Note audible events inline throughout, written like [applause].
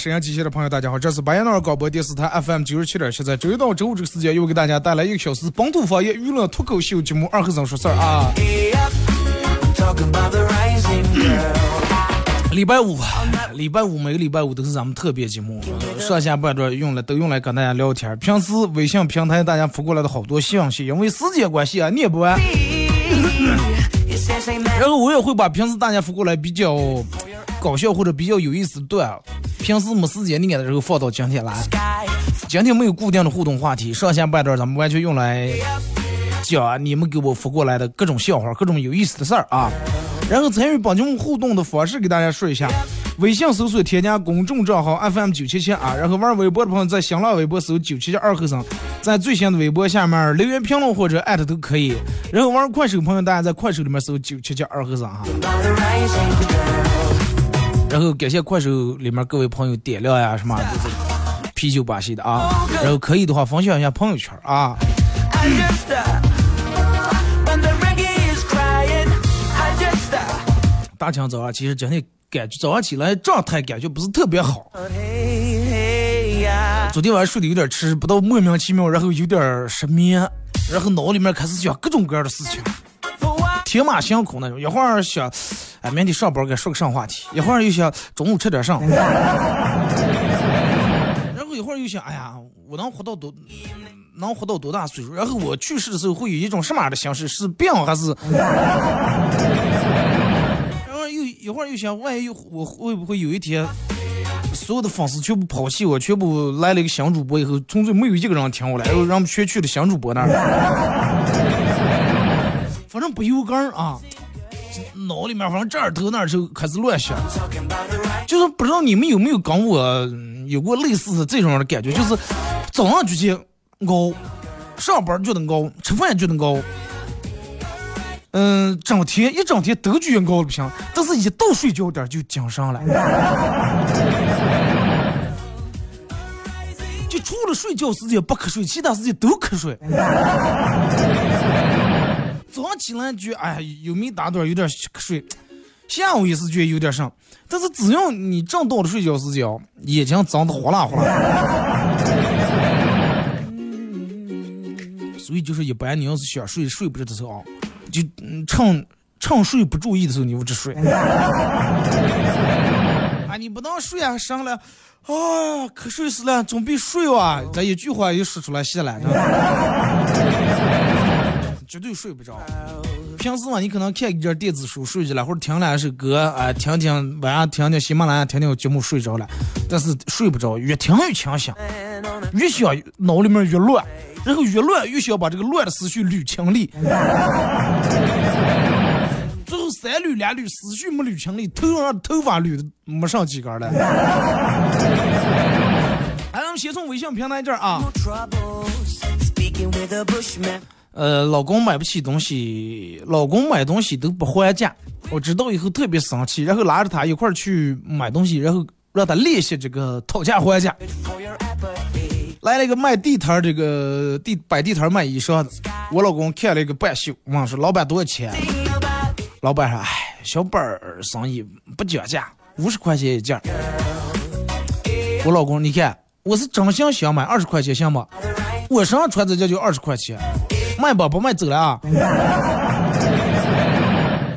沈阳机械的朋友，大家好，这是白彦淖尔广播电视台 FM 九十七点七，在周一到周五这个时间，又给大家带来一个小时本土方言娱乐脱口秀节目《二和尚说事儿》啊。礼拜五，礼拜五每个礼拜五都是咱们特别节目，上下半段用来都用来跟大家聊天。平时微信平台大家发过来的好多信息，因为时间关系啊，念不完。[laughs] 然后我也会把平时大家发过来比较搞笑或者比较有意思的段，平时没时间念的时候放到今天来。今天没有固定的互动话题，上下半段咱们完全用来讲你们给我发过来的各种笑话、各种有意思的事儿啊。然后参与本节目互动的方式给大家说一下：微信搜索添加公众账号 FM 九七七啊，然后玩微博的朋友在新浪微博搜九七七二和尚，在最新的微博下面留言评论或者艾特都可以。然后玩快手的朋友，大家在快手里面搜九七七二和尚哈。然后感谢快手里面各位朋友点亮呀什么就是啤酒把戏的啊，然后可以的话分享一下朋友圈啊。Uh, uh, 大清早上，其实今天感觉早上起来状态感觉不是特别好.昨天晚上睡得有点迟，不到莫名其妙，然后有点失眠，然后脑里面开始想各种各样的事情?天马行空那种。一会儿想，哎，明天上班该说个啥话题，一会儿又想中午吃点啥，[laughs] 然后一会儿又想，哎呀，我能活到多。能活到多大岁数？然后我去世的时候会有一种什么样的形式？是病还是？然后又一会儿又想，万一我会不会有一天，所有的粉丝全部抛弃我，全部来了一个新主播以后，从此没有一个人听我了，然后让我们全去了新主播那儿。反正不油缸儿啊，脑里面反正这儿头那儿就开始乱想。就是不知道你们有没有跟我有过类似的这种的感觉，就是早上就去熬，上班就能熬，吃饭就能熬，嗯，整天一整天都觉熬的不行，但是一到睡觉点就精神了。[laughs] 就除了睡觉时间不瞌睡，其他时间都瞌睡。早上起来觉哎有没打盹有点瞌睡，下午也是觉有点上，但是只要你正到了睡觉时间，眼睛睁得哗啦哗啦。所以就是一般你要是想睡睡不着的时候啊，就嗯趁趁睡不注意的时候你就直睡。啊，你不能睡啊，上来，啊，瞌睡死了，准备睡哇，这一句话一说出来，谢了，绝对睡不着。平时嘛，你可能看一点电子书睡着了，或者听两首歌，啊、听听晚上听听喜马拉雅听听节目睡着了，但是睡不着，越听越清醒越想脑里面越乱，然后越乱越想把这个乱的思绪捋清理，最后三捋两捋，思绪没捋清理，头上头发捋的没剩几根了。来，咱们先从微信平台这儿啊，呃，老公买不起东西，老公买东西都不还价，我知道以后特别生气，然后拉着他一块儿去买东西，然后让他练习这个讨价还价。来了一个卖地摊儿，这个地摆地摊儿卖衣裳的，我老公看了一个半袖，问说老板多少钱？老板说，哎，小本儿生意不讲价，五十块钱一件儿。我老公，你看，我是真心想买，二十块钱行吗？我身上穿这件就二十块钱，卖吧不卖走了啊！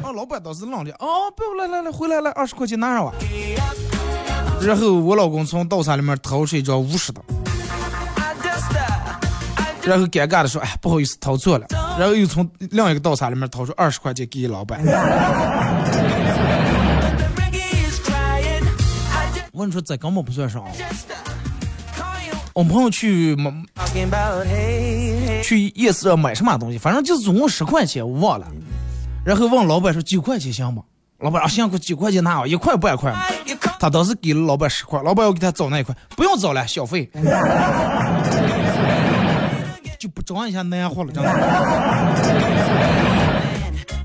啊，[laughs] 老板当时愣了，哦，不来来来，回来来，二十块钱拿上吧。然后我老公从刀叉里面掏出一张五十的，然后尴尬的说：“哎，不好意思，掏错了。”然后又从另一个刀叉里面掏出二十块钱给老板。[laughs] 我跟你说这根本不算少。我朋友去买去夜市上买什么东西，反正就是总共十块钱，我忘了。然后问老板说九块钱行吗？老板啊，行，给九块钱拿啊，一块半块。他当时给了老板十块，老板要给他找那一块，不用找了，小费。[laughs] 就不装一下那样货了，真的。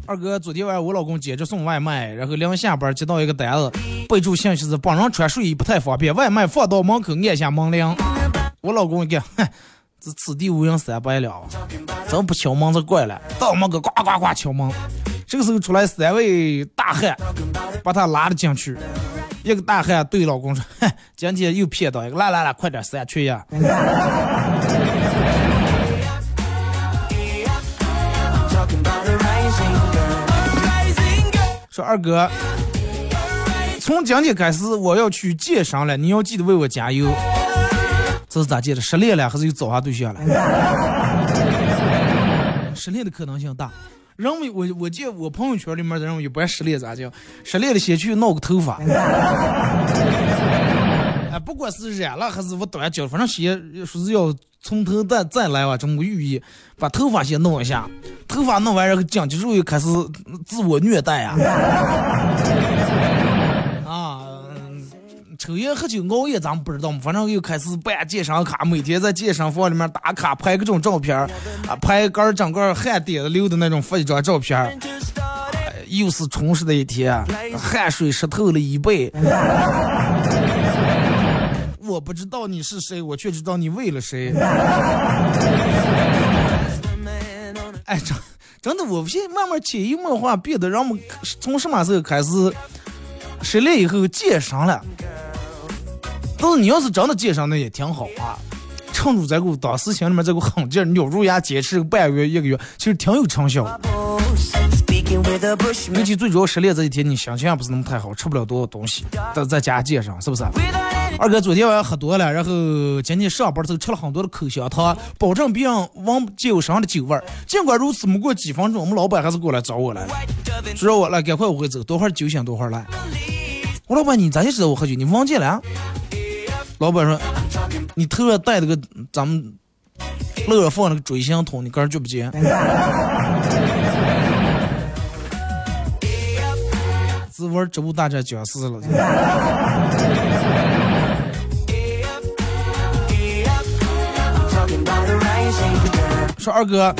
二哥，昨天晚上我老公接着送外卖，然后临下班接到一个单子，备注信息是帮人穿睡衣不太方便，外卖放到门口按下门铃。我老公一看，哼，这此地无银三百两，真不敲门子怪了，到门个呱呱呱敲门。这个时候出来三位大汉，把他拉了进去。一个大汉对老公说：“哼，今天又骗到一个，来来来，快点三缺一。”说二哥，从今天开始我要去健身了，你要记得为我加油。这是咋接的？失恋了还是又找下对象了？失恋的可能性大。人我我见我朋友圈里面的人一般失恋咋叫？失恋了先去弄个头发。[laughs] 哎，不管是染了还是我短脚，反正先说是要从头再再来吧，这么个寓意。把头发先弄一下，头发弄完然后紧接着又开始自我虐待。啊，抽烟喝酒熬夜咱们不知道嘛，反正又开始办健身卡，每天在健身房里面打卡拍各种照片啊，拍根整个汗点子流的那种发一张照片又是充实的一天，汗水湿透了衣背。我不知道你是谁，我却知道你为了谁。哎，真真的，我现在慢慢潜移默化变得，让我们从什么时候开始失恋以后健身了？但是你要是真的健身，那也挺好啊。趁住这股当时心里面这股狠劲儿，咬住牙坚持半个月、一个月，其实挺有成效。尤其最主要失恋这几天，你心情也不是那么太好，吃不了多少东西，在在家健身，是不是？二哥昨天晚上喝多了，然后今天上班的时候吃了很多的口香糖，保证别人闻不见我身上的酒味儿。尽管如此，没过几分钟，我们老板还是过来找我来了，说我来赶快我会走，多会儿酒醒多会儿来。我老板，你咋就知道我喝酒？你忘记了？老板说，你头上戴了个咱们乐放那个锥形筒，你个人就不见？自玩植物大战僵尸了。[laughs] 说二哥，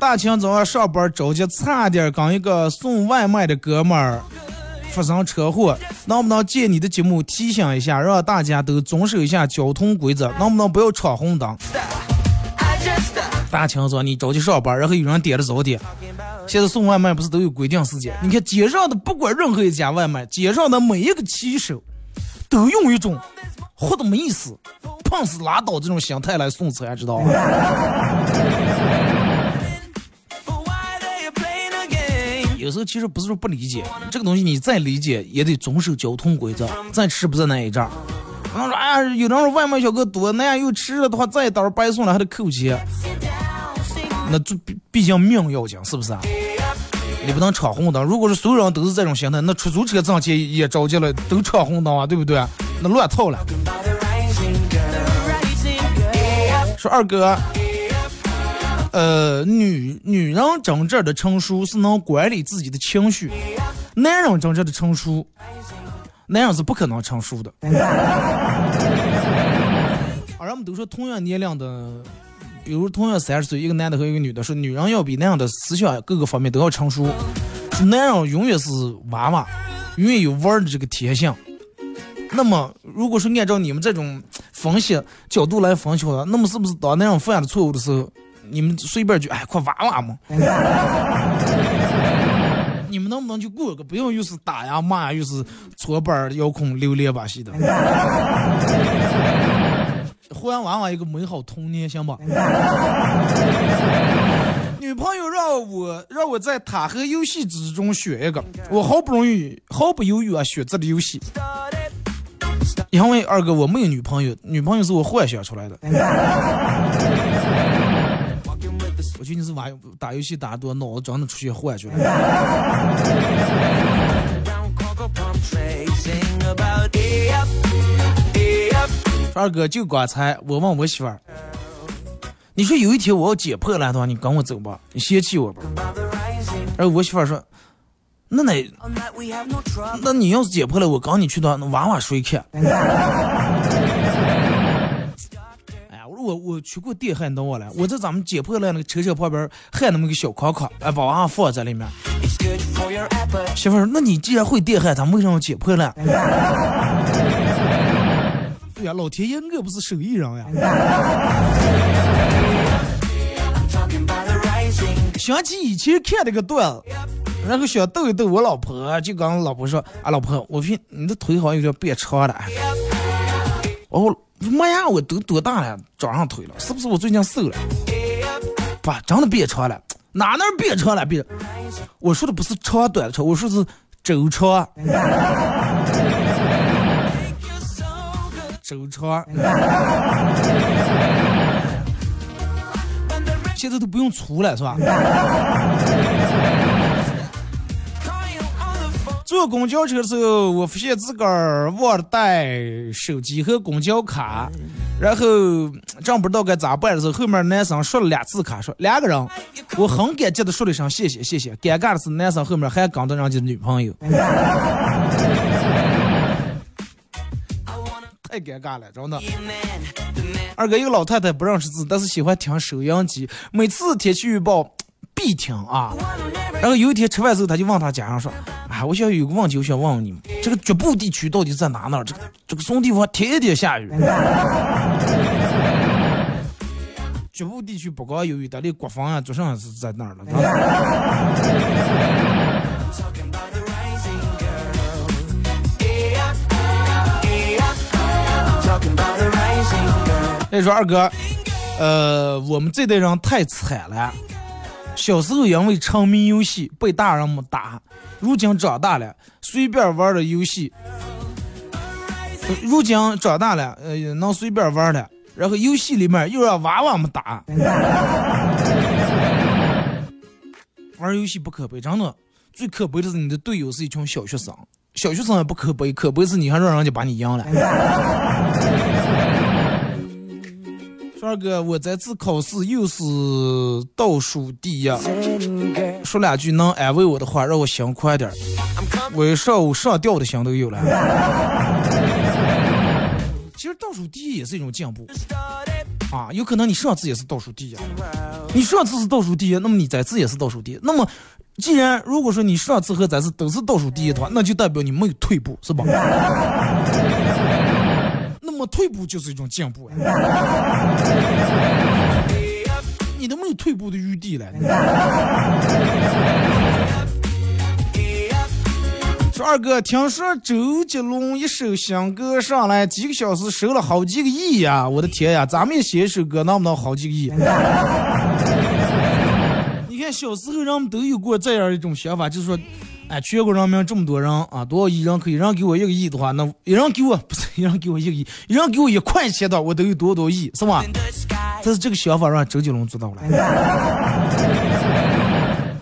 大清早上上班着急，差点跟一个送外卖的哥们儿发生车祸，能不能借你的节目提醒一下，让大家都遵守一下交通规则，能不能不要闯红灯？大清早你着急上班，然后有人点了早点，现在送外卖不是都有规定时间？你看街上的不管任何一家外卖，街上的每一个骑手都用一种活的没意思。碰死拉倒这种心态来送餐，知道吗？有时候其实不是说不理解这个东西，你再理解也得遵守交通规则，再吃不在那一阵儿。可能说，哎呀，有人说外卖小哥多，那样又吃了的话，再一刀白送了还得扣钱。那这毕毕竟命要紧，是不是啊？你不能闯红灯。如果是所有人都是这种心态，那出租车挣钱也着急了，都闯红灯啊，对不对？那乱套了。说二哥，呃，女女人真正的成熟是能管理自己的情绪，男人真正的成熟，男人是不可能成熟的。啊，人们都说同样年龄的，比如同样三十岁，一个男的和一个女的，说女人要比男人的思想各个方面都要成熟，说男人永远是娃娃，永远有玩的这个天性。那么，如果说按照你们这种分析角度来分析的话，那么是不是当男人犯了错误的时候，你们随便就哎，快娃娃嘛？[laughs] 你们能不能就过个，不用又是打呀骂呀，又是搓板遥控榴莲把戏的，还娃娃一个美好童年，行吧？[laughs] 女朋友让我让我在塔和游戏之中选一个，我毫不容易毫不犹豫啊选择了游戏，因为二哥我没有女朋友，女朋友是我幻想出来的。就你是玩打游戏打多，脑子真的出现幻觉了。二哥就刚才我问我媳妇儿，你说有一天我要解破烂的话，你跟我走吧，你嫌弃我吧？然后我媳妇儿说，那那那你要是解破了，我跟你去的话，那娃娃谁看？我我去过电焊我了，我在咱们捡破烂那个车车旁边焊那么个小框框，哎，把娃娃放在里面。媳妇儿，那你既然会电焊，咱们为什么要捡破烂？对 [laughs] 呀，老天爷我不是手艺人呀。想起以前看那个段子，然后想逗一逗我老婆，就跟老婆说：“啊，老婆，我说你的腿好像有点变长了。”哦。妈呀！我都多大了，长上腿了，是不是我最近瘦了？不，真的变长了，哪能变长了？变？我说的不是长短的长，我说是周长。[laughs] 周长。[laughs] 现在都不用粗了，是吧？坐公交车的时候，我发现自个儿忘了带手机和公交卡，然后正不知道该咋办的时候，后面男生刷了两次卡，说两个人，我很感激的说了一声谢谢谢谢。尴尬的是男生后面还跟着人家女朋友，[laughs] 太尴尬了，真的。二哥一个老太太不认识字，但是喜欢听收音机，每次天气预报必听啊。然后有一天吃饭时候，他就问他家人说。啊，我想有个问题，我想问问你们，这个局部地区到底在哪呢？这个这个什么地方天天下雨？[laughs] 局部地区不光有雨，的，连国防啊、做啥是在哪儿了？你说二哥，呃，我们这代人太惨了，小时候因为沉迷游戏被大人们打。如今长大了，随便玩的游戏。如今长大了，呃，能随便玩了。然后游戏里面又让娃娃们打。[laughs] 玩游戏不可悲，真的，最可悲的是你的队友是一群小学生。小学生也不可悲，可悲是你还让人家把你赢了。二哥，我这次考试又是倒数第一，说两句能安慰我的话，让我心宽点儿。我上午上吊的心都有了。其实倒数第一也是一种进步啊，有可能你上次也是倒数第一，你上次是倒数第一，那么你这次也是倒数第一。那么，既然如果说你上次和这次都是倒数第一的话，那就代表你没有退步，是吧？[laughs] 那么退步就是一种进步啊！[laughs] 说二哥，听说周杰伦一首新歌上来几个小时收了好几个亿呀！我的天呀，咱们也写一首歌，能不能好几个亿？[laughs] 你看小时候人们都有过这样一种想法，就是说。哎，全国人民这么多人啊，多少亿人可以？人给我一个亿的话，那一人给我不是一人给我一个亿，一人给我一块钱的，我都有多少亿，是吧？但是这个想法让周杰伦做到了。[laughs]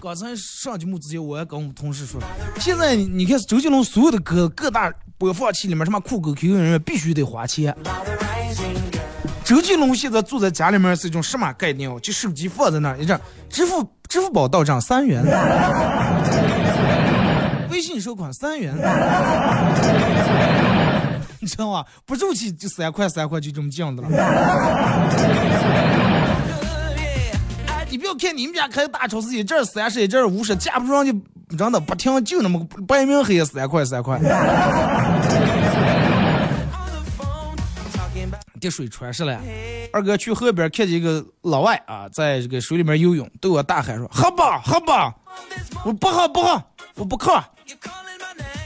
刚才上节目之前，我还跟我们同事说，现在你看周杰伦所有的歌，各大播放器里面，什么酷狗、QQ 音乐，必须得花钱。周杰伦现在坐在家里面是一种什么概念哦？就手机放在那儿，一张支付支付宝到账三元。[laughs] 微信收款三元，你知道吗？不入去就三块三块，就这么降的了。[laughs] 你不要看你们家开大超市，一阵三十，一阵五十，架不住人家真的不停，就那么白明黑三块三块。滴水穿石了。二哥去河边看见一个老外啊，在这个水里面游泳，对我大喊说：“喝吧，喝吧！”我不喝，不喝。我不喝。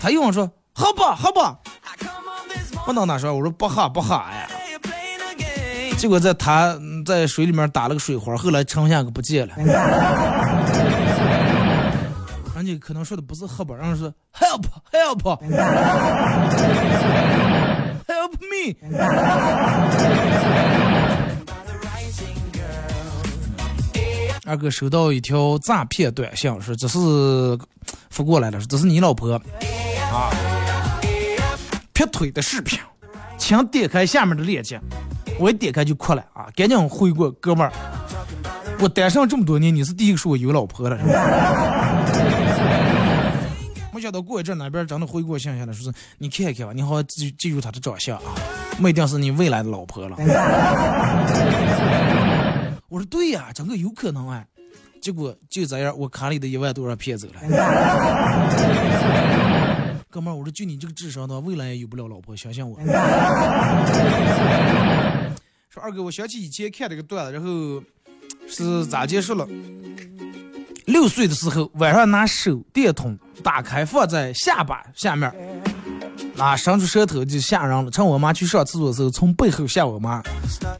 他又说喝吧喝吧，不能拿出来，我说不喝不喝呀。结果在他在水里面打了个水花，后来沉下个不见了。[laughs] 人家可能说的不是喝吧，人家说 help help help me。[laughs] 二哥收到一条诈骗短信，说这是发过来的，说这是你老婆啊劈腿的视频，请点开下面的链接。我一点开就哭了啊！赶紧回过，哥们儿，我单身这么多年，你是第一个说我有老婆的，是吧？[laughs] 没想到过一阵那边真的回过信下来，说是你看一看吧，你好好记记住他的长相啊，没定是你未来的老婆了。[laughs] 我说对呀，整个有可能哎，结果就这样，我卡里的一万多让骗走了。哥们儿，我说就你这个智商的话，未来也有不了老婆，相信我。[laughs] 说二哥，我想起以前看这个段子，然后是咋结束了？六岁的时候，晚上拿手电筒打开放在下巴下面，啊，伸出舌头就吓人了。趁我妈去上厕所的时候，从背后吓我妈，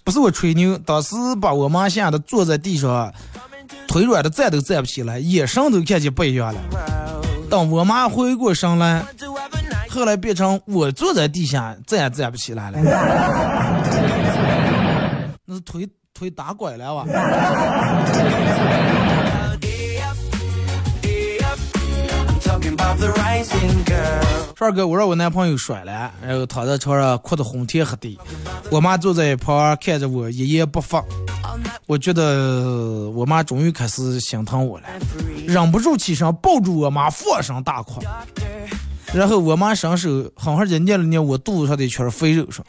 不是我吹牛，当时把我妈吓得坐在地上，腿软的站都站不起来，眼神都看见不一样了。等我妈回过神来，后来变成我坐在地下，再也站不起来了。[laughs] 那是腿腿打拐了哇！帅哥，我让我男朋友甩了，然后躺在床上哭得昏天黑地。我妈坐在一旁看着我一言不发。我觉得我妈终于开始心疼我了，忍不住起身抱住我妈，放声大哭。然后我妈伸手狠狠地捏了捏我肚子上的一圈肥肉，说：“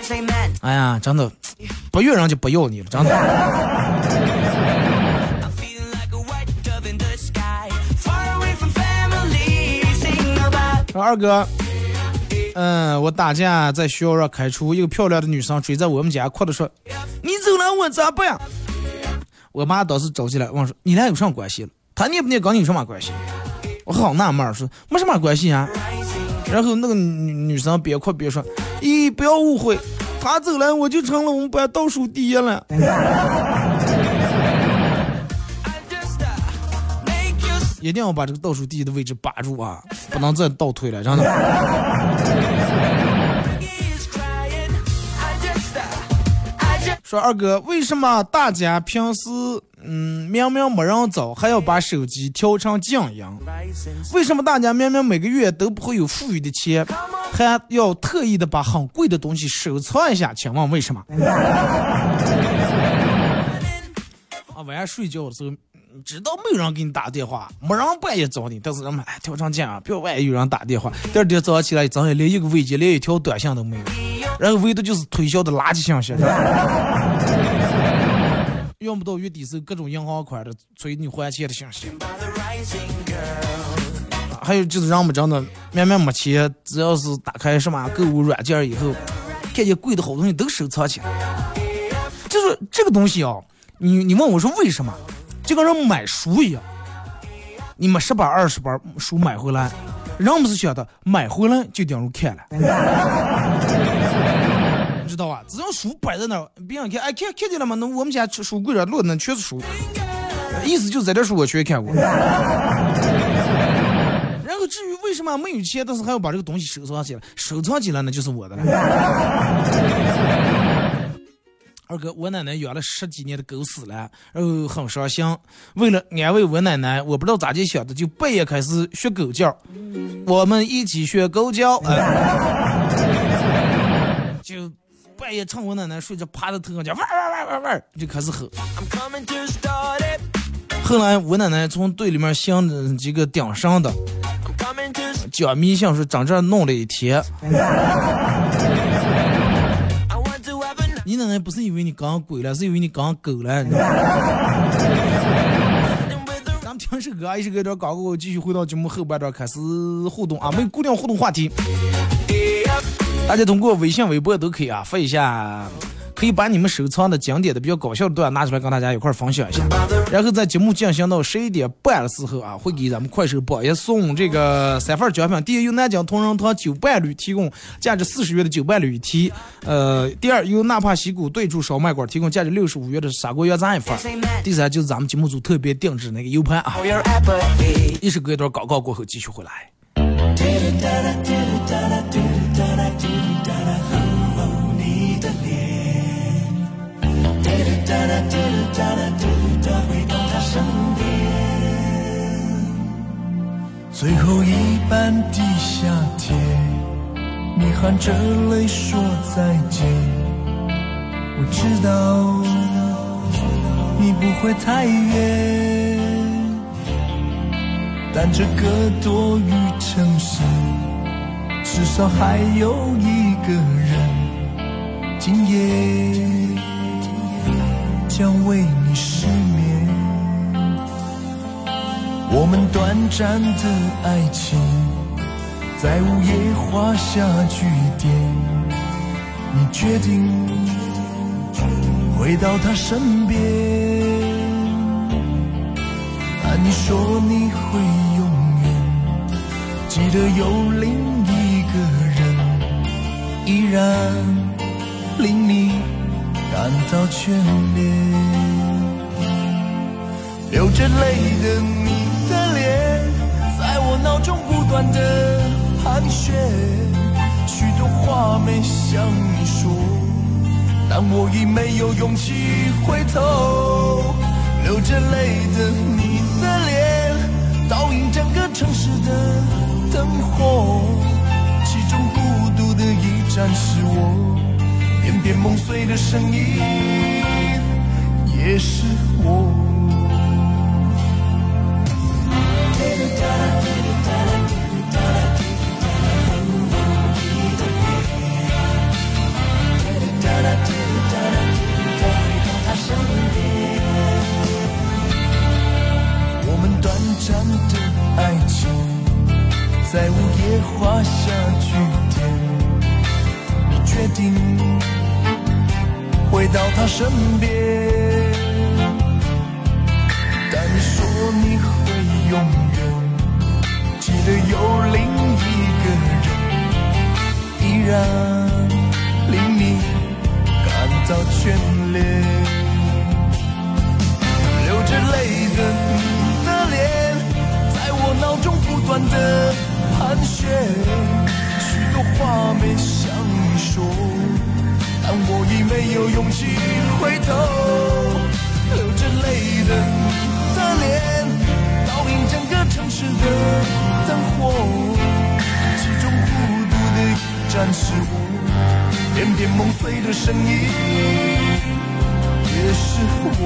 哎呀，真的，不要人就不要你了，真的。”说二哥，嗯，我打架在学校上开除，一个漂亮的女生追在我们家，哭着说：“你走了我咋办？”我妈当时着急了，问说：“你俩有什么关系了？他念不念跟你有什么关系？”我好纳闷说：“没什么关系啊。”然后那个女女生边哭边说：“咦，不要误会，他走了我就成了我们班倒数第一了。”一定要把这个倒数第一的位置把住啊，不能再倒退了，真的。说二哥，为什么大家平时嗯明明没人找，还要把手机调成静音？为什么大家明明每个月都不会有富裕的钱，还要特意的把很贵的东西收藏一下？请问为什么？[laughs] 啊，晚上睡觉的时候，知道没有人给你打电话，没人半夜找你，但是人们哎调成静啊，不要万一有人打电话。第二天早上起来，早上连一个未接，连一条短信都没有。然后唯独就是推销的垃圾信息，用不到月底时各种银行款的催你还钱的信息，还有就是人们真的明明没钱，只要是打开什么购物软件以后，看见贵的好东西都收藏起来。就是这个东西啊，你你问我说为什么？就跟人买书一样，你们十本二十本书买回来。人不是想的，买回来就等于看了，知道啊？只要书摆在那儿，别人看，哎，看看见了吗？那我们家书柜上摞的全是书，意思就是这点书我全看过。[laughs] 然后至于为什么没有钱，但是还要把这个东西收藏起来，收藏起来那就是我的了。二哥，我奶奶养了十几年的狗死了，然后很伤心。为了安慰我奶奶，我不知道咋就想的，就半夜开始学狗叫。我们一起学狗叫，哎，[laughs] 就半夜趁我奶奶睡着，趴在头上叫，喂喂喂喂喂，就开始吼。后来我奶奶从队里面想几个顶上的，讲迷信说长这弄了一天。你奶奶不是以为你刚鬼了，是以为你刚狗了。咱们听首歌，一首歌段广告，继续回到节目后半段开始互动啊！没有固定互动话题，大家通过微信、微博都可以啊，发一下可以把你们收藏的经典的、比较搞笑的段拿出来跟大家一块儿分享一下。然后在节目进行到十一点半的时候啊，会给咱们快手榜也送这个三份奖品。第一，由南京同仁堂酒伴侣提供价值四十元的酒伴侣一提；呃，第二，由纳帕西谷对处烧麦馆提供价值六十五元的砂锅羊杂一份；第三，就是咱们节目组特别定制那个 U 盘啊。一首歌一段广告过后继续回来。最后一班地下铁，你含着泪说再见。我知道你不会太远，但这个多雨城市，至少还有一个人，今夜将为你失眠。我们短暂的爱情，在午夜画下句点。你决定回到他身边，啊，你说你会永远记得有另一个人，依然令你感到眷恋。流着泪的你。脑中不断的盘旋，许多话没向你说，但我已没有勇气回头。流着泪的你的脸，倒映整个城市的灯火，其中孤独的一盏是我，片片梦碎的声音也是在午夜画下句点。你决定回到他身边，但你说你会永远记得有另一个人，依然令你感到眷恋。流着泪的你的脸，在我脑中不断的盘旋，许多话没向你说，但我已没有勇气回头。流着泪的你的脸，倒映整个城市的灯火，其中孤独的一盏是我，片片梦碎的声音也是我。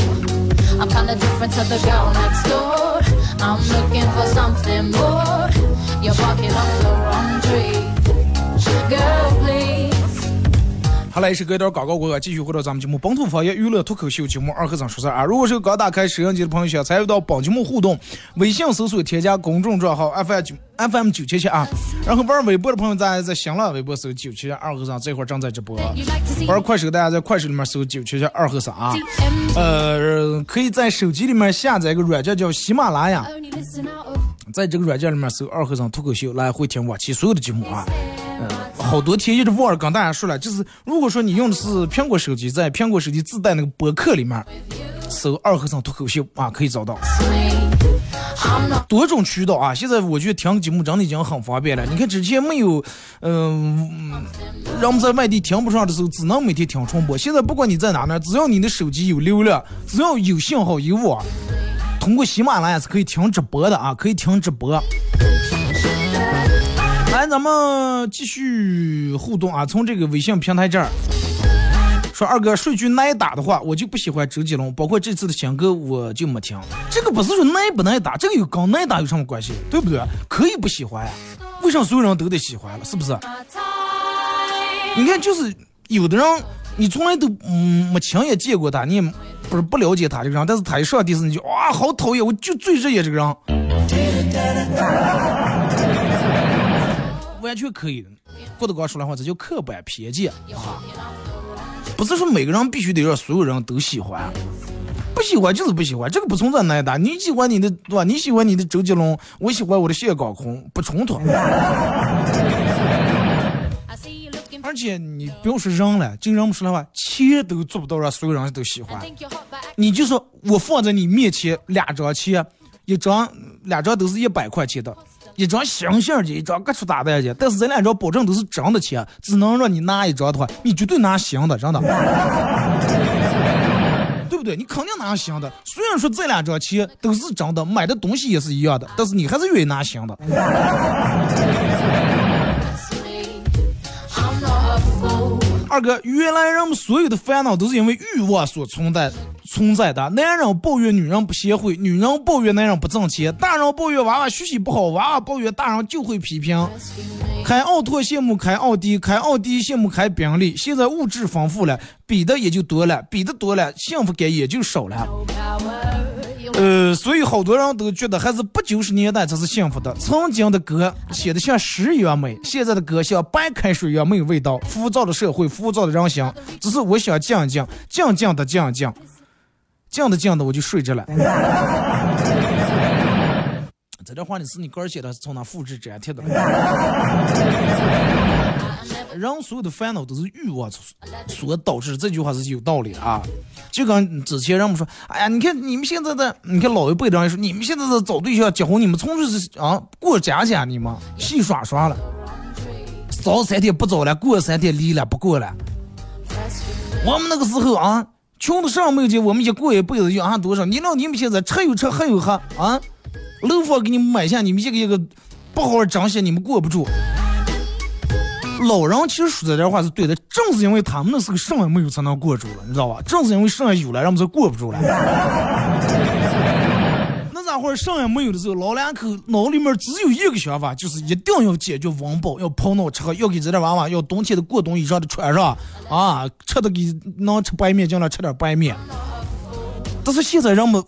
Kinda different to the girl next door. I'm looking for something more. You're barking up the wrong tree. Girl, please. 好嘞，是隔一段广告过后，继续回到咱们节目本土方言娱乐脱口秀节目二和尚说事儿啊。如果是刚打开摄像机的朋友，想参与到本节目互动，微信搜索添加公众账号 FM 九 FM 九七七啊。然后玩微博的朋友，大家在新浪微博搜九七七二和尚，这会儿正在直播。玩快手，大家在快手里面搜九七七二和尚啊。呃，可以在手机里面下载一个软件叫喜马拉雅，在这个软件里面搜二和尚脱口秀，来会听往期所有的节目啊。好多天一直忘了跟大家说了，就是如果说你用的是苹果手机，在苹果手机自带那个博客里面搜二和尚脱口秀啊，可以找到多种渠道啊。现在我觉得听节目真的已经很方便了。你看之前没有，嗯、让我们在外地听不上的时候，只能每天听重播。现在不管你在哪呢，只要你的手机有流量，只要有信号有网，通过喜马拉雅是可以听直播的啊，可以听直播。来，咱们继续互动啊！从这个微信平台这儿说，二哥说句耐打的话，我就不喜欢周杰伦，包括这次的新歌我就没听。这个不是说耐不耐打，这个有跟耐打有什么关系？对不对？可以不喜欢呀，为什么所有人都得喜欢了？是不是？你看，就是有的人，你从来都嗯没亲眼见过他，你也不是不了解他这个人，但是他一上电视你就哇好讨厌，我就最热爱这个人，完全可以的。郭德纲说的话，这叫刻板偏见啊，不是说每个人必须得让所有人都喜欢。不喜欢就是不喜欢，这个不存在挨打。你喜欢你的对吧？你喜欢你的周杰伦，我喜欢我的谢高空，不冲突。[laughs] 而且你不要说扔了，就人们说的话，钱都做不到让所有人都喜欢。你就说我放在你面前两张钱，一张两张都是一百块钱的，一张星星的，一张各处打扮的，但是这两张保证都是真的钱，只能让你拿一张的话，你绝对拿新的，真的。[laughs] 对不对？你肯定拿新的。虽然说这两张钱都是真的，买的东西也是一样的，但是你还是愿意拿新的。二哥，原来人们所有的烦恼都是因为欲望所存在存在的。男人抱怨女人不贤惠，女人抱怨男人不挣钱，大人抱怨娃娃学习不好，娃娃抱怨大人就会批评。开奥拓羡慕开奥迪，开奥迪羡慕开宾利。现在物质丰富了，比的也就多了，比的多了，幸福感也就少了。呃，所以好多人都觉得还是八九十年代才是幸福的。曾经的歌写的像诗一样美，现在的歌像白开水一样没有味道。浮躁的社会，浮躁的人心，只是我想静静，静静的静静，静的静的我就睡着了。这段话你是你个人写的，从那复制粘贴的？[laughs] 人所有的烦恼都是欲望所所导致，这句话是有道理的啊。就跟之前人们说，哎呀，你看你们现在的，你看老一辈的人说，你们现在的找对象结婚，你们纯粹是啊过家家，你们戏耍耍了，早三天不早了，过三天离了不过了。我们那个时候啊，穷的上没有钱，我们一过一辈子要俺多少？你让你们现在吃有吃，喝有喝啊，楼房给你们买下，你们一个一个不好好珍惜，你们过不住。老人其实说这点话是对的，正是因为他们那时候什么也没有才能过住了，你知道吧？正是因为什么有了，让我们才过不住了。[laughs] 那家伙什么也没有的时候，老两口脑里面只有一个想法，就是一定要解决温饱，要泡脑吃喝，要给这点娃娃要冬天的过冬衣裳的穿上啊，吃的给能吃白面尽量吃点白面。但是现在人们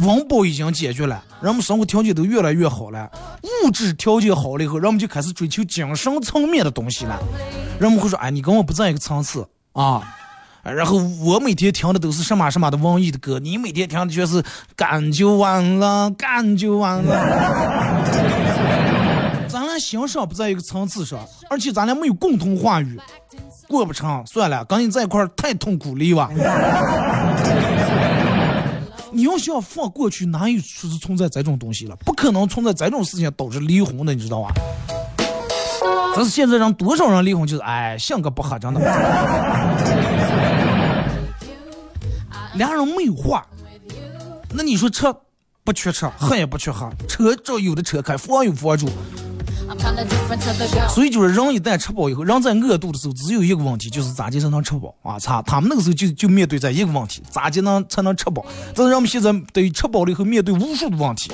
温饱已经解决了，人们生活条件都越来越好了，物质条件好了以后，人们就开始追求精神层面的东西了。人们会说：“哎，你跟我不在一个层次啊。”然后我每天听的都是什么什么的文艺的歌，你每天听的全是干就完了，干就完了。[laughs] 咱俩欣赏不在一个层次上，而且咱俩没有共同话语，过不成，算了，跟你在一块太痛苦了吧。你要想放过去，哪有说是存在这种东西了？不可能存在这种事情导致离婚的，你知道吧？但是现在让多少人离婚，就是哎，性格不合，真的。俩人没有话，那你说车不缺车，喝也不缺喝，车照有的车开，房有房住。所以就是人一旦吃饱以后，人在饿肚的时候，只有一个问题，就是咋才能吃饱啊？操，他们那个时候就就面对这一个问题，咋地能才能吃饱？这是人们现在对于吃饱了以后，面对无数的问题。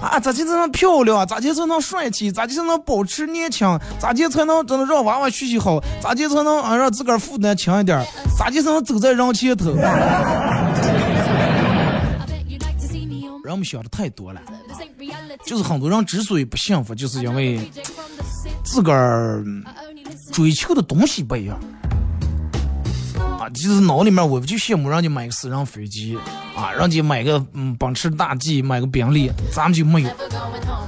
啊，咋才能漂亮？咋才能帅气？咋才能保持年轻？咋才能真的让娃娃学习好？咋才能啊让自个儿负担轻一点？咋才能走在人前头？人们想的太多了。就是很多人之所以不幸福就是因为自个儿追求的东西不一样。啊，就是脑里面我就羡慕人家买个私人飞机，啊，人家买个嗯奔驰大 G，买个宾利，咱们就没有。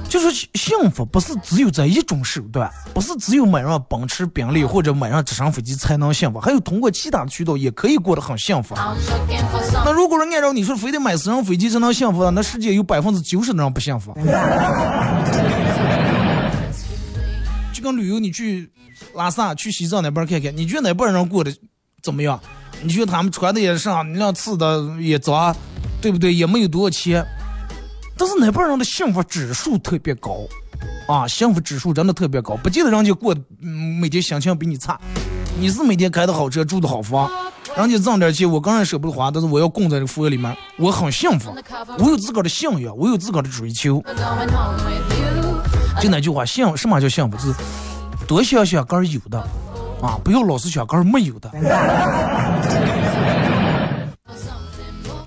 就是幸福不是只有这一种手段，不是只有买上奔驰、宾利或者买上直升飞机才能幸福，还有通过其他的渠道也可以过得很幸福。那如果说按照你说非得买私人飞机才能幸福，那世界有百分之九十的人不幸福。[laughs] 就跟旅游，你去拉萨、去西藏那边看看，你觉得哪边人过得怎么样？你觉得他们穿的也上，你俩吃的也脏，对不对？也没有多少钱，但是那边人的幸福指数特别高，啊，幸福指数真的特别高，不见得人家过嗯每天心情比你差。你是每 [laughs] 天开的好车，住的好房，人家挣点钱，我个人舍不得花，但是我要供在这个佛里面，我很幸福，我有自个儿的信仰，我有自个儿的追求。就那句话，幸什么叫幸福？就是多想想个儿有的，啊，不要老是想个儿没有的。[laughs]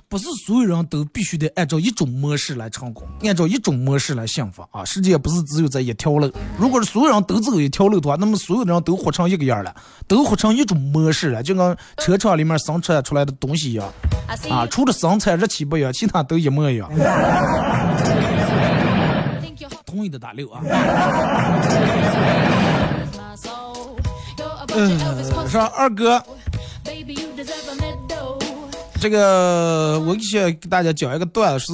不是所有人都必须得按照一种模式来成功，按照一种模式来幸福啊！世界不是只有这一条路。如果是所有人都走一条路的话，那么所有的人都活成一个样了，都活成一种模式了，就跟车厂里面生产出来的东西一样啊，除了生产日期不一样，其他都一模一样。[laughs] 同意的打六啊。嗯我说二哥。这个我想给大家讲一个段子是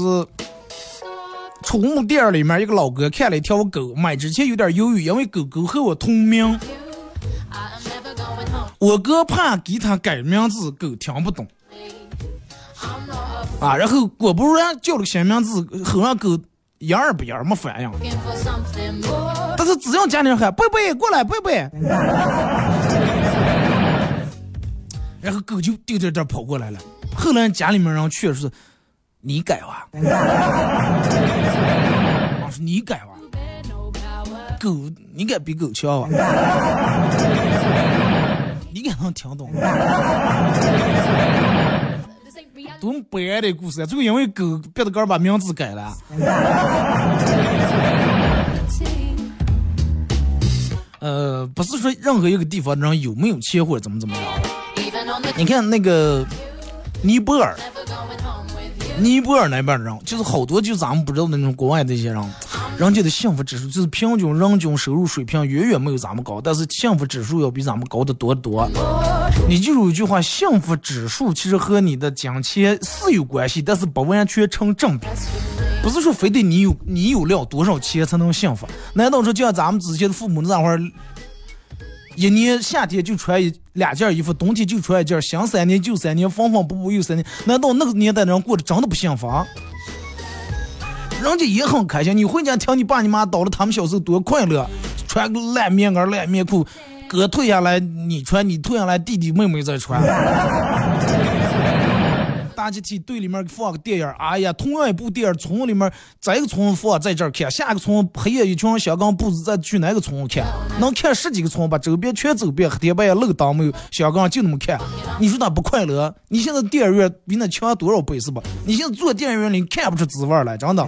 宠物店里面一个老哥看了一条狗买之前有点犹豫因为狗狗和我同名。我哥怕给它改名字狗听不懂。啊然后果不然叫了个新名字后让狗一样不一样没反应.但是只要家里人喊贝贝过来，贝贝，[laughs] 然后狗就丢丢丢跑过来了。后来家里面人劝说你改哇，[laughs] 我说你改哇。No power. 狗，你改比狗强啊！[laughs] 你该能听懂.多么悲哀的故事啊！就因为狗别的哥把名字改了。[laughs] 呃，不是说任何一个地方的人有没有钱或者怎么怎么样。你看那个尼泊尔.尼泊尔那边的人，就是好多就咱们不知道的那种国外的一些人，[laughs] 人家的幸福指数就是平均人均收入水平远远没有咱们高，但是幸福指数要比咱们高的多得多。你记住一句话，幸福指数其实和你的金钱是有关系，但是不完全成正比。不是说非得你有你有了多少钱才能幸福？难道说就像咱们之前的父母那会儿，一年夏天就穿一两件衣服，冬天就穿一件，想三年就三年，缝缝补补又三年？难道那个年代的人过得真的不幸福？人家也很开心，你回家听你爸你妈叨了他们小时候多快乐，穿个烂棉袄、烂棉裤，哥退下来你穿，你退下来弟弟妹妹再穿。[laughs] 大集体队里面放个电影，哎呀，同样一部电影，村里面这个村放在这儿看，下个村黑夜一群人香港布子再去哪个村看，能看十几个村把周边全走遍，黑天半夜漏灯没有，香港就那么看，你说他不快乐？你现在电影院比那强多少倍是吧？你现在坐电影院里看不出滋味来，真的。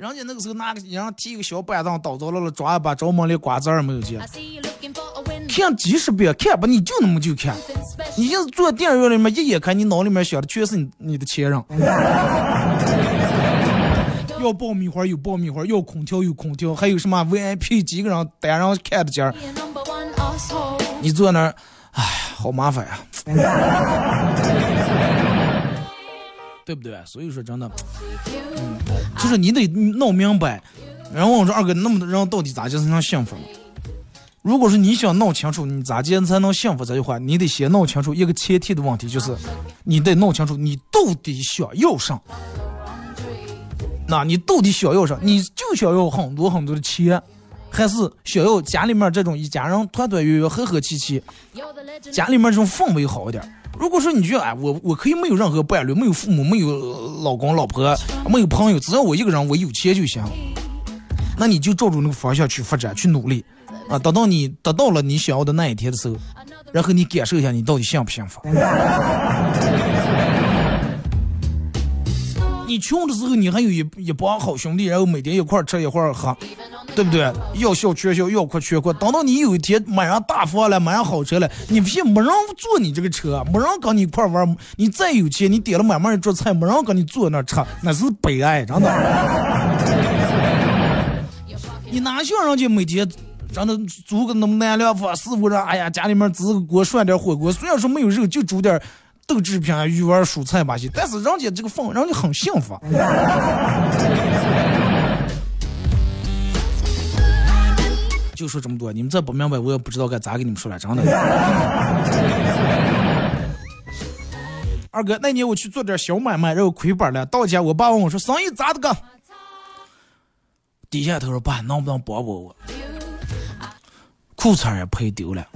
人家那个时候拿个人提一个小板凳倒着了了，抓一把着忙连瓜子儿没有见.看几十遍看吧，你就那么就看。你现在坐电影院里面一眼看，你脑里面想的全是你你的前任。[laughs] 要爆米花有爆米花，要空调有空调，还有什么 VIP 几个人单人看的间儿.你坐那儿，哎，好麻烦呀，[laughs] 对不对？所以说真的，就是你得弄明白。然后我说二哥，那么多人到底咋才能幸福了？如果是你想弄清楚你咋接才能幸福这句话，你得先弄清楚一个前提的问题，就是你得弄清楚你到底想要啥。那你到底想要啥？你就想要很多很多的钱，还是想要家里面这种一家人团团圆圆、和和气气，家里面这种氛围好一点？如果说你觉得哎，我我可以没有任何伴侣，没有父母，没有老公老婆，没有朋友，只要我一个人，我有钱就行。那你就照着那个方向去发展，去努力，啊，等到你得到了你想要的那一天的时候，然后你感受一下你到底幸不幸福。[laughs] 你穷的时候，你还有一一帮好兄弟，然后每天一块儿吃一块儿喝，对不对？要笑全笑，要哭全哭。等到你有一天买上大房了，买上好车了，你发现没人坐你这个车，没人跟你一块儿玩，你再有钱，你点了满满一桌菜，没人跟你坐那儿吃，那是悲哀，真的。[laughs] 你哪像人家每天真的煮个那么南凉饭，四五人，哎呀，家里面支个锅涮点火锅，虽然说没有肉，就煮点豆制品、啊鱼丸、蔬菜吧些，但是人家这个氛，人家很幸福。[laughs] 就说这么多，你们再不明白，我也不知道该咋给你们说了，真的。[laughs] 二哥，那年我去做点小买卖，然后亏本了，到家我爸问我说：“生意咋的个？”低下头说：“爸，能不能帮帮我？裤衩也赔丢了。”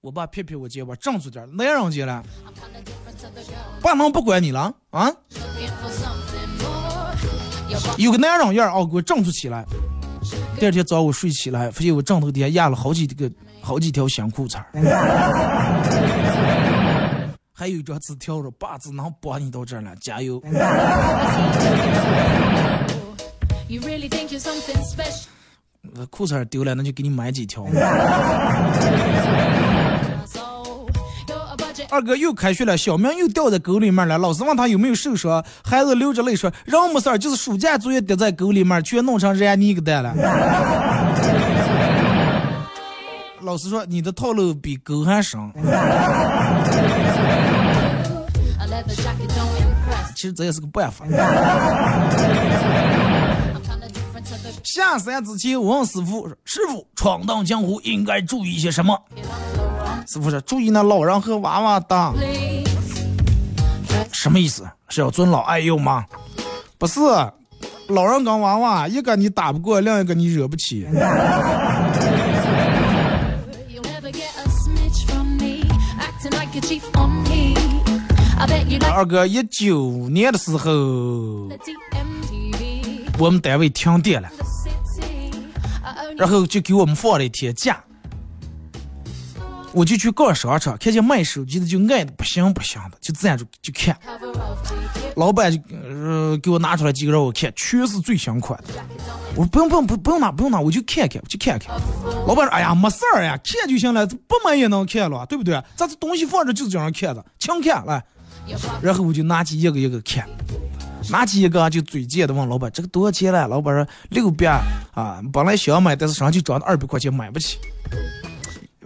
我爸撇撇我肩膀，振作点，男人家了，爸能不管你了啊？有个男人样儿啊，给我振作起来。第二天早上我睡起来，发现我枕头底下压了好几个、好几条新裤衩，[laughs] 还有一张纸条说：“爸，只能帮你到这了，加油。裤衩丢了，那就给你买几条。[laughs] 二哥又开学了，小明又掉在沟里面了。老师问他有没有受伤，孩子流着泪说：“人没事儿，就是暑假作业掉在沟里面，全弄成燃泥给蛋了。[laughs] ”老师说：“你的套路比狗还深。[laughs] 其实这也是个办法。下山之前问师傅：“师傅，闯荡江湖应该注意些什么？”师傅说：“注意那老人和娃娃打。”什么意思？是要尊老爱幼吗？不是，老人跟娃娃，一个你打不过，另一个你惹不起。二哥，一九年的时候，我们单位停电了。然后就给我们放了一天假。我就去逛商场，看见卖手机的就爱的不行不行的，就站住就看。老板就呃给我拿出来几个让我看，全是最新款的。我说不用不用不不用拿不用拿，我就看看我就看看。老板说哎呀没事儿呀，看就行了，不买也能看了，对不对？咱这东西放着就是这样看的，请看来。然后我就拿起一个一个看，拿起一个就嘴贱的问老板这个多少钱了？老板说六百啊，本来想买，但是上去涨到二百块钱买不起。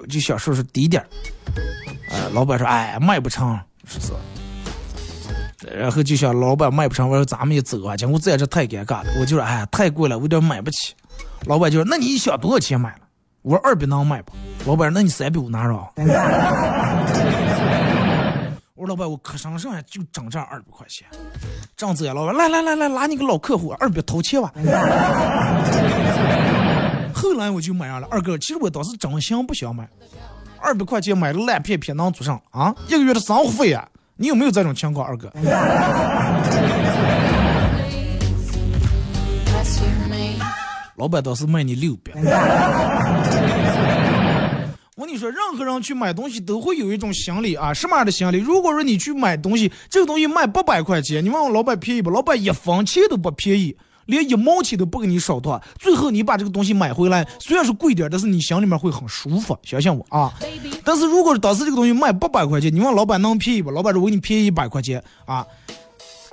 就想说是低点儿，呃，老板说哎卖不成，是是。然后就想老板卖不成，我说咱们也走啊，结果这这太尴尬了。我就说哎太贵了，我有点买不起。老板就说那你想多少钱买了？我说二百能买不？老板说那你三百五拿着。[laughs] 我说老板，我可上上呀，就挣这二百块钱，这样子呀，老板，来来来来，拉你个老客户，二百掏钱吧。[laughs] 后来我就买上了，二哥，其实我当时真心不想买，二百块钱买个烂片片能做上啊？一个月的生活费啊，你有没有这种情况，二哥？[laughs] 老板当时卖你六百。我跟你说，任何人去买东西都会有一种心理啊，什么样的心理？如果说你去买东西，这个东西卖八百块钱，你问问老板便宜不？老板一分钱都不便宜，连一毛钱都不给你少的。最后你把这个东西买回来，虽然是贵点，但是你心里面会很舒服，相信我啊。但是如果当时这个东西卖八百块钱，你问老板能便宜不？老板说我给你便宜一百块钱啊，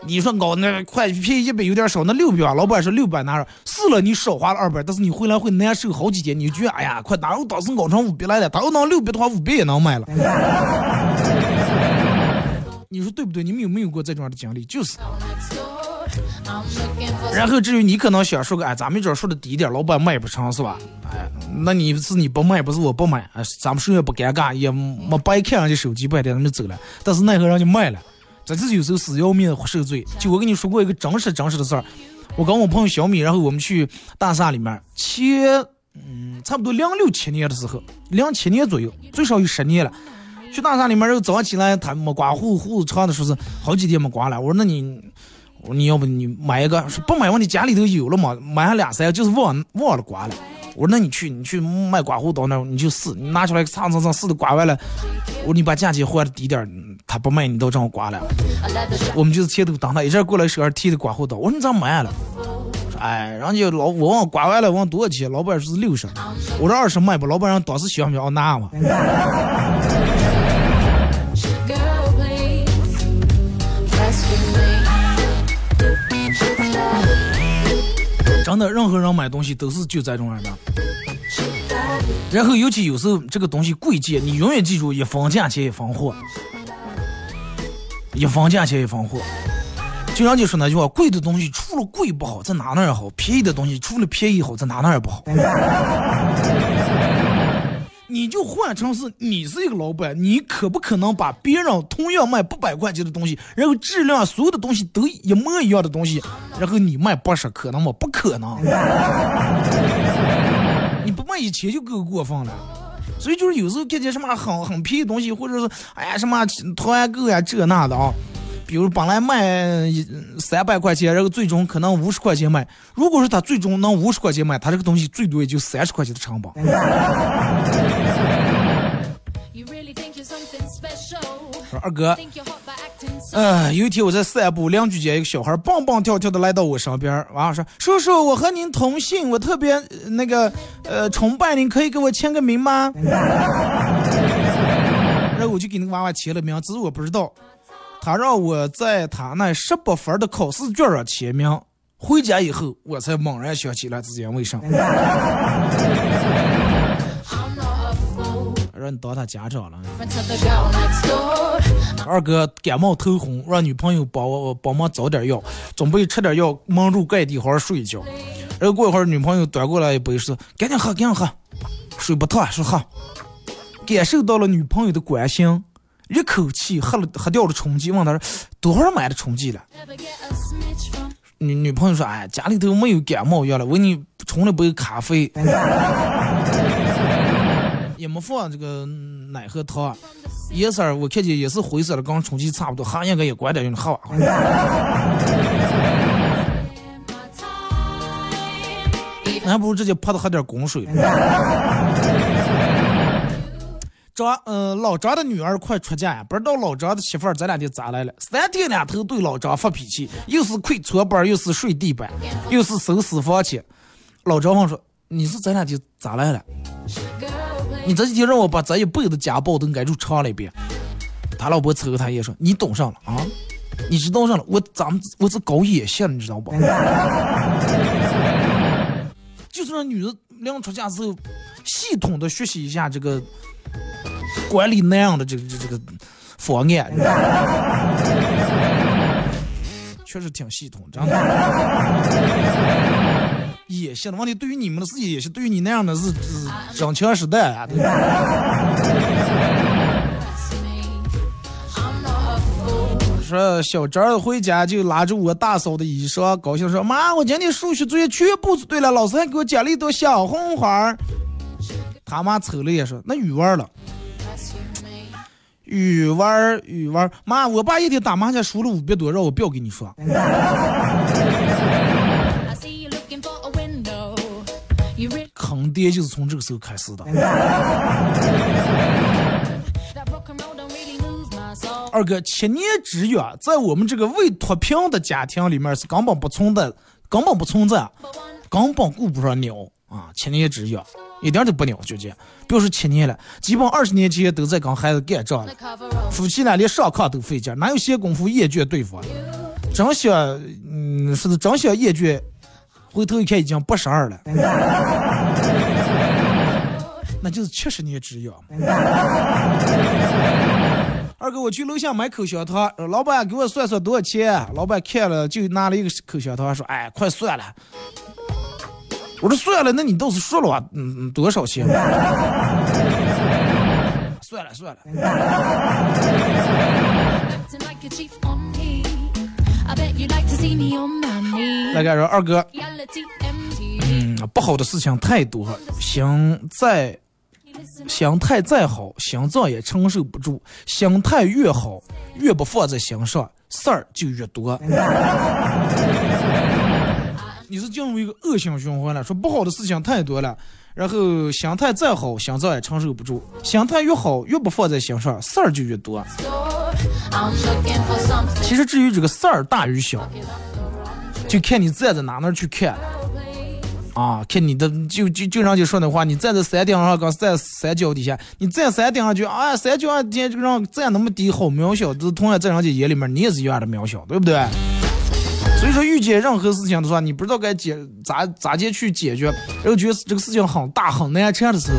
你说搞那快便宜一百有点少，那六百啊，老板说六百拿着，是了，你少花了二百，但是你回来会难受好几天，你就觉得哎呀，快哪有当时搞成五百来了，他要拿六百的话，五百也能买了。[laughs] 你说对不对？你们有没有过这种样的经历？就是。然后至于你可能想说个，哎，咱们这说的低一点，老板卖不成是吧？哎，那你是你不卖，不是我不买，哎，咱们谁也不尴尬，也没白看人家手机半天，咱们走了。但是奈何人家卖了，这就是有时候死要面子活受罪。就我跟你说过一个真实真实的事儿，我跟我朋友小米，然后我们去大厦里面，前嗯差不多零六七年的时候，零七年左右，最少有十年了。去大厦里面，然后早上起来他没刮胡胡子长的说是好几天没刮了。我说那你，我说你要不你买一个，说不买我你家里头有了嘛，买上俩三个就是忘忘了刮了。我说那你去你去卖刮胡刀那你就试，你拿出来蹭蹭蹭试的刮完了，我说你把价钱换的低点儿，他不卖你都让我刮了。我们就是前头等他，一阵过来手上提的刮胡刀，我说你咋卖了？说哎，人家老我问刮完了问多少钱，老板说是六十，我说二十卖不？老板让当时想不想拿嘛？真的，任何人买东西都是就这种样的。然后尤其有时候这个东西贵贱，你永远记住一分价钱一分货，一分价钱一分货。就像你说那句话，贵的东西除了贵不好，在哪哪儿好；便宜的东西除了便宜好，在哪哪也不好。[laughs] 你就换成是你是一个老板，你可不可能把别人同样卖八百块钱的东西，然后质量所有的东西都一模一样的东西，然后你卖八十，可能吗？不可能。[laughs] 你不卖一千就够过分了。所以就是有时候看见什么很很便宜的东西，或者是哎呀什么团购呀这那的啊，比如本来卖一三百块钱，然后最终可能五十块钱卖。如果说他最终能五十块钱卖，他这个东西最多也就三十块钱的成本。二哥，呃，有一天我在散步，邻居家一个小孩蹦蹦跳跳的来到我身边，娃娃说：“叔叔，我和您同姓，我特别、呃那个呃崇拜您，可以给我签个名吗？” [laughs] 然后我就给那个娃娃签了名，只是我不知道，他让我在他那十八分的考试卷上签名。回家以后，我才猛然想起来自己为啥。[laughs] 让你当他家长了。二哥感冒头红，让女朋友帮我帮忙找点药，准备吃点药，蒙住盖底好好睡一觉。然后过一会儿，女朋友端过来一杯，说：“赶紧喝，赶紧喝，水不烫，说喝。”感受到了女朋友的关心，一口气喝了喝掉了冲剂，问他说：“多少买的冲剂了女女朋友说：“哎，家里头没有感冒药了，我给你冲了杯咖啡，[laughs] 也没放这个奶和糖。”颜色我看见也是灰色的，跟充气差不多，还应该也管点用的，喝吧。还不如直接泼他喝点滚水。[laughs] 张呃老张的女儿快出嫁呀，不知道老张的媳妇儿这两天咋来了？三天两头对老张发脾气，又是跪搓板，又是睡地板，又是收私房钱。老张问说：“你是这两天咋来了？你这几天让我把咱一辈子家暴都挨住唱了一遍。”他老婆瞅他一眼说：“你懂上了啊？你知道上了？我咱们我是搞野线，你知道不？” [laughs] 就是让女人两出嫁之后，系统的学习一下这个管理那样的这个这这个方案，[laughs] 确实挺系统，真的。野性的问题，对于你们的是野性，对于你那样的是是整枪实弹啊！Bless me. I'm not a fool. 说小张儿回家就拉着我大嫂的衣裳，高兴说：“妈，我今天数学作业全部做对了，老师还给我奖励一朵小红花。”他妈瞅了一眼说：“那语文了。”语文，语文，妈，我爸一天打麻将输了五百多，让我不要跟你说。坑爹就是从这个时候开始的。二哥，七年之约在我们这个未脱贫的家庭里面是根本不存在，根本不存在，根本顾不上鸟啊！七年之约一点都不鸟，就这样。不要说七年了，基本二十年前都在跟孩子干仗夫妻俩连上炕都费劲，哪有闲工夫厌倦对方？真想，嗯，是真想厌倦，回头一看已经八十二了，那就是七十年之痒。[laughs] 二哥，我去楼下买口香糖，老板给我算算多少钱？老板看了就拿了一个口香糖，说：“哎，快算了。”我说：“算了，那你倒是说了啊，嗯嗯，多少钱？”算 [laughs] 了算了。来个说二哥，嗯，不好的事情太多，心再心态再好，心脏也承受不住。心态越好，越不放在心上，事儿就越多。[laughs] 你是进入一个恶性循环了，说不好的事情太多了，然后心态再好，心脏也承受不住。心态越好，越不放在心上，事儿就越多。其实至于这个事儿大与小，就看你站在哪那去看。啊，看你的，就就就人家说那话，你站在山顶上，跟站山脚底下，你站山顶上去，啊，山脚上天就让站那么低，好渺小。这同样在人家眼里面，你也是一样的渺小，对不对？所以说，遇见任何事情的时候，你不知道该解咋咋接去解决，然后觉得这个事情很大很难缠的时候，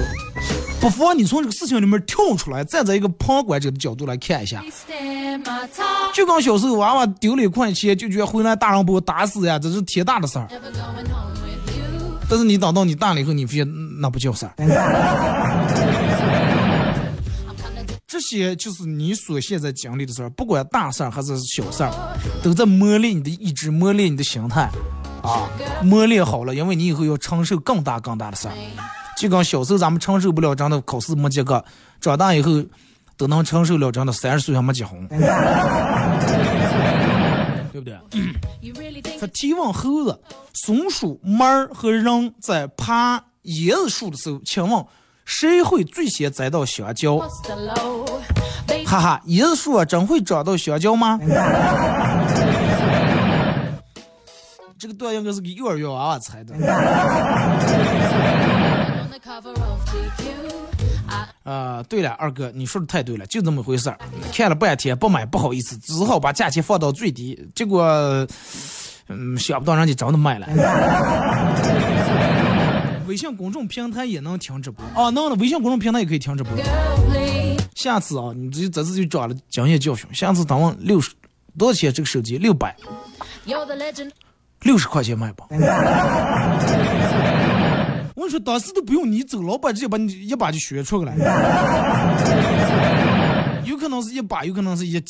不妨你从这个事情里面跳出来，站在一个旁观者的角度来看一下。就跟小时候娃娃丢了一块钱，就觉得回来大人把我打死呀，这是天大的事儿。但是你等到你大了以后，你发现那不叫事儿。这些就是你所现在经历的事儿，不管大事儿还是小事儿，都在磨练你的意志，磨练你的心态，啊，磨练好了，因为你以后要承受更大更大的事儿。就跟小时候咱们承受不了真的考试没及格，长大以后都能承受了真的三十岁还没结婚，对不对？他提问猴子、松鼠、猫和人在爬椰子树的时候，请问？谁会最先摘到香蕉？哈哈，椰子树啊真会长到香蕉吗？[laughs] 这个段应该是给幼儿园娃娃猜的。[laughs] 啊，对了，二哥，你说的太对了，就这么回事儿。看了半天不买，不好意思，只好把价钱放到最低。结果，嗯，想不到人家真的卖了。[laughs] 微信公众平台也能听直播啊，能的。微信公众平台也可以听直播。下次啊，你这这次就长了经验教训。下次咱们六十多少钱？这个手机六百，六十块钱卖吧。我跟你说，当时都不用你走，老板直接把你一把就削出来了。有可能是一把，有可能是一 [laughs]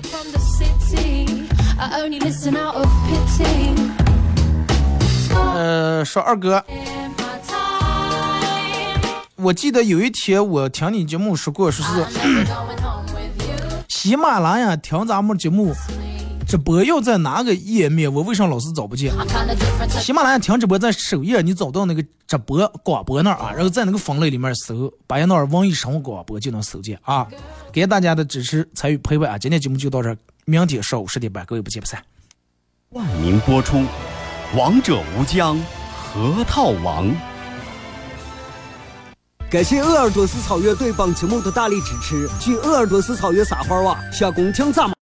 架。呃，说二哥，我记得有一天我听你节目说过，说是喜马拉雅听咱们节目直播要在哪个页面？我为啥老是找不见？喜马拉雅听直播在首页，你找到那个直播广播那儿啊，然后在那个分类里面搜“巴彦淖尔网易生活广播”就能搜见啊！感谢大家的支持、参与、陪伴啊！今天节目就到这儿，明天上午十点半，各位不见不散。万民播出。王者无疆，核桃王。感谢鄂尔多斯草原对本节目的大力支持。去鄂尔多斯草原撒花哇，下宫听咱们。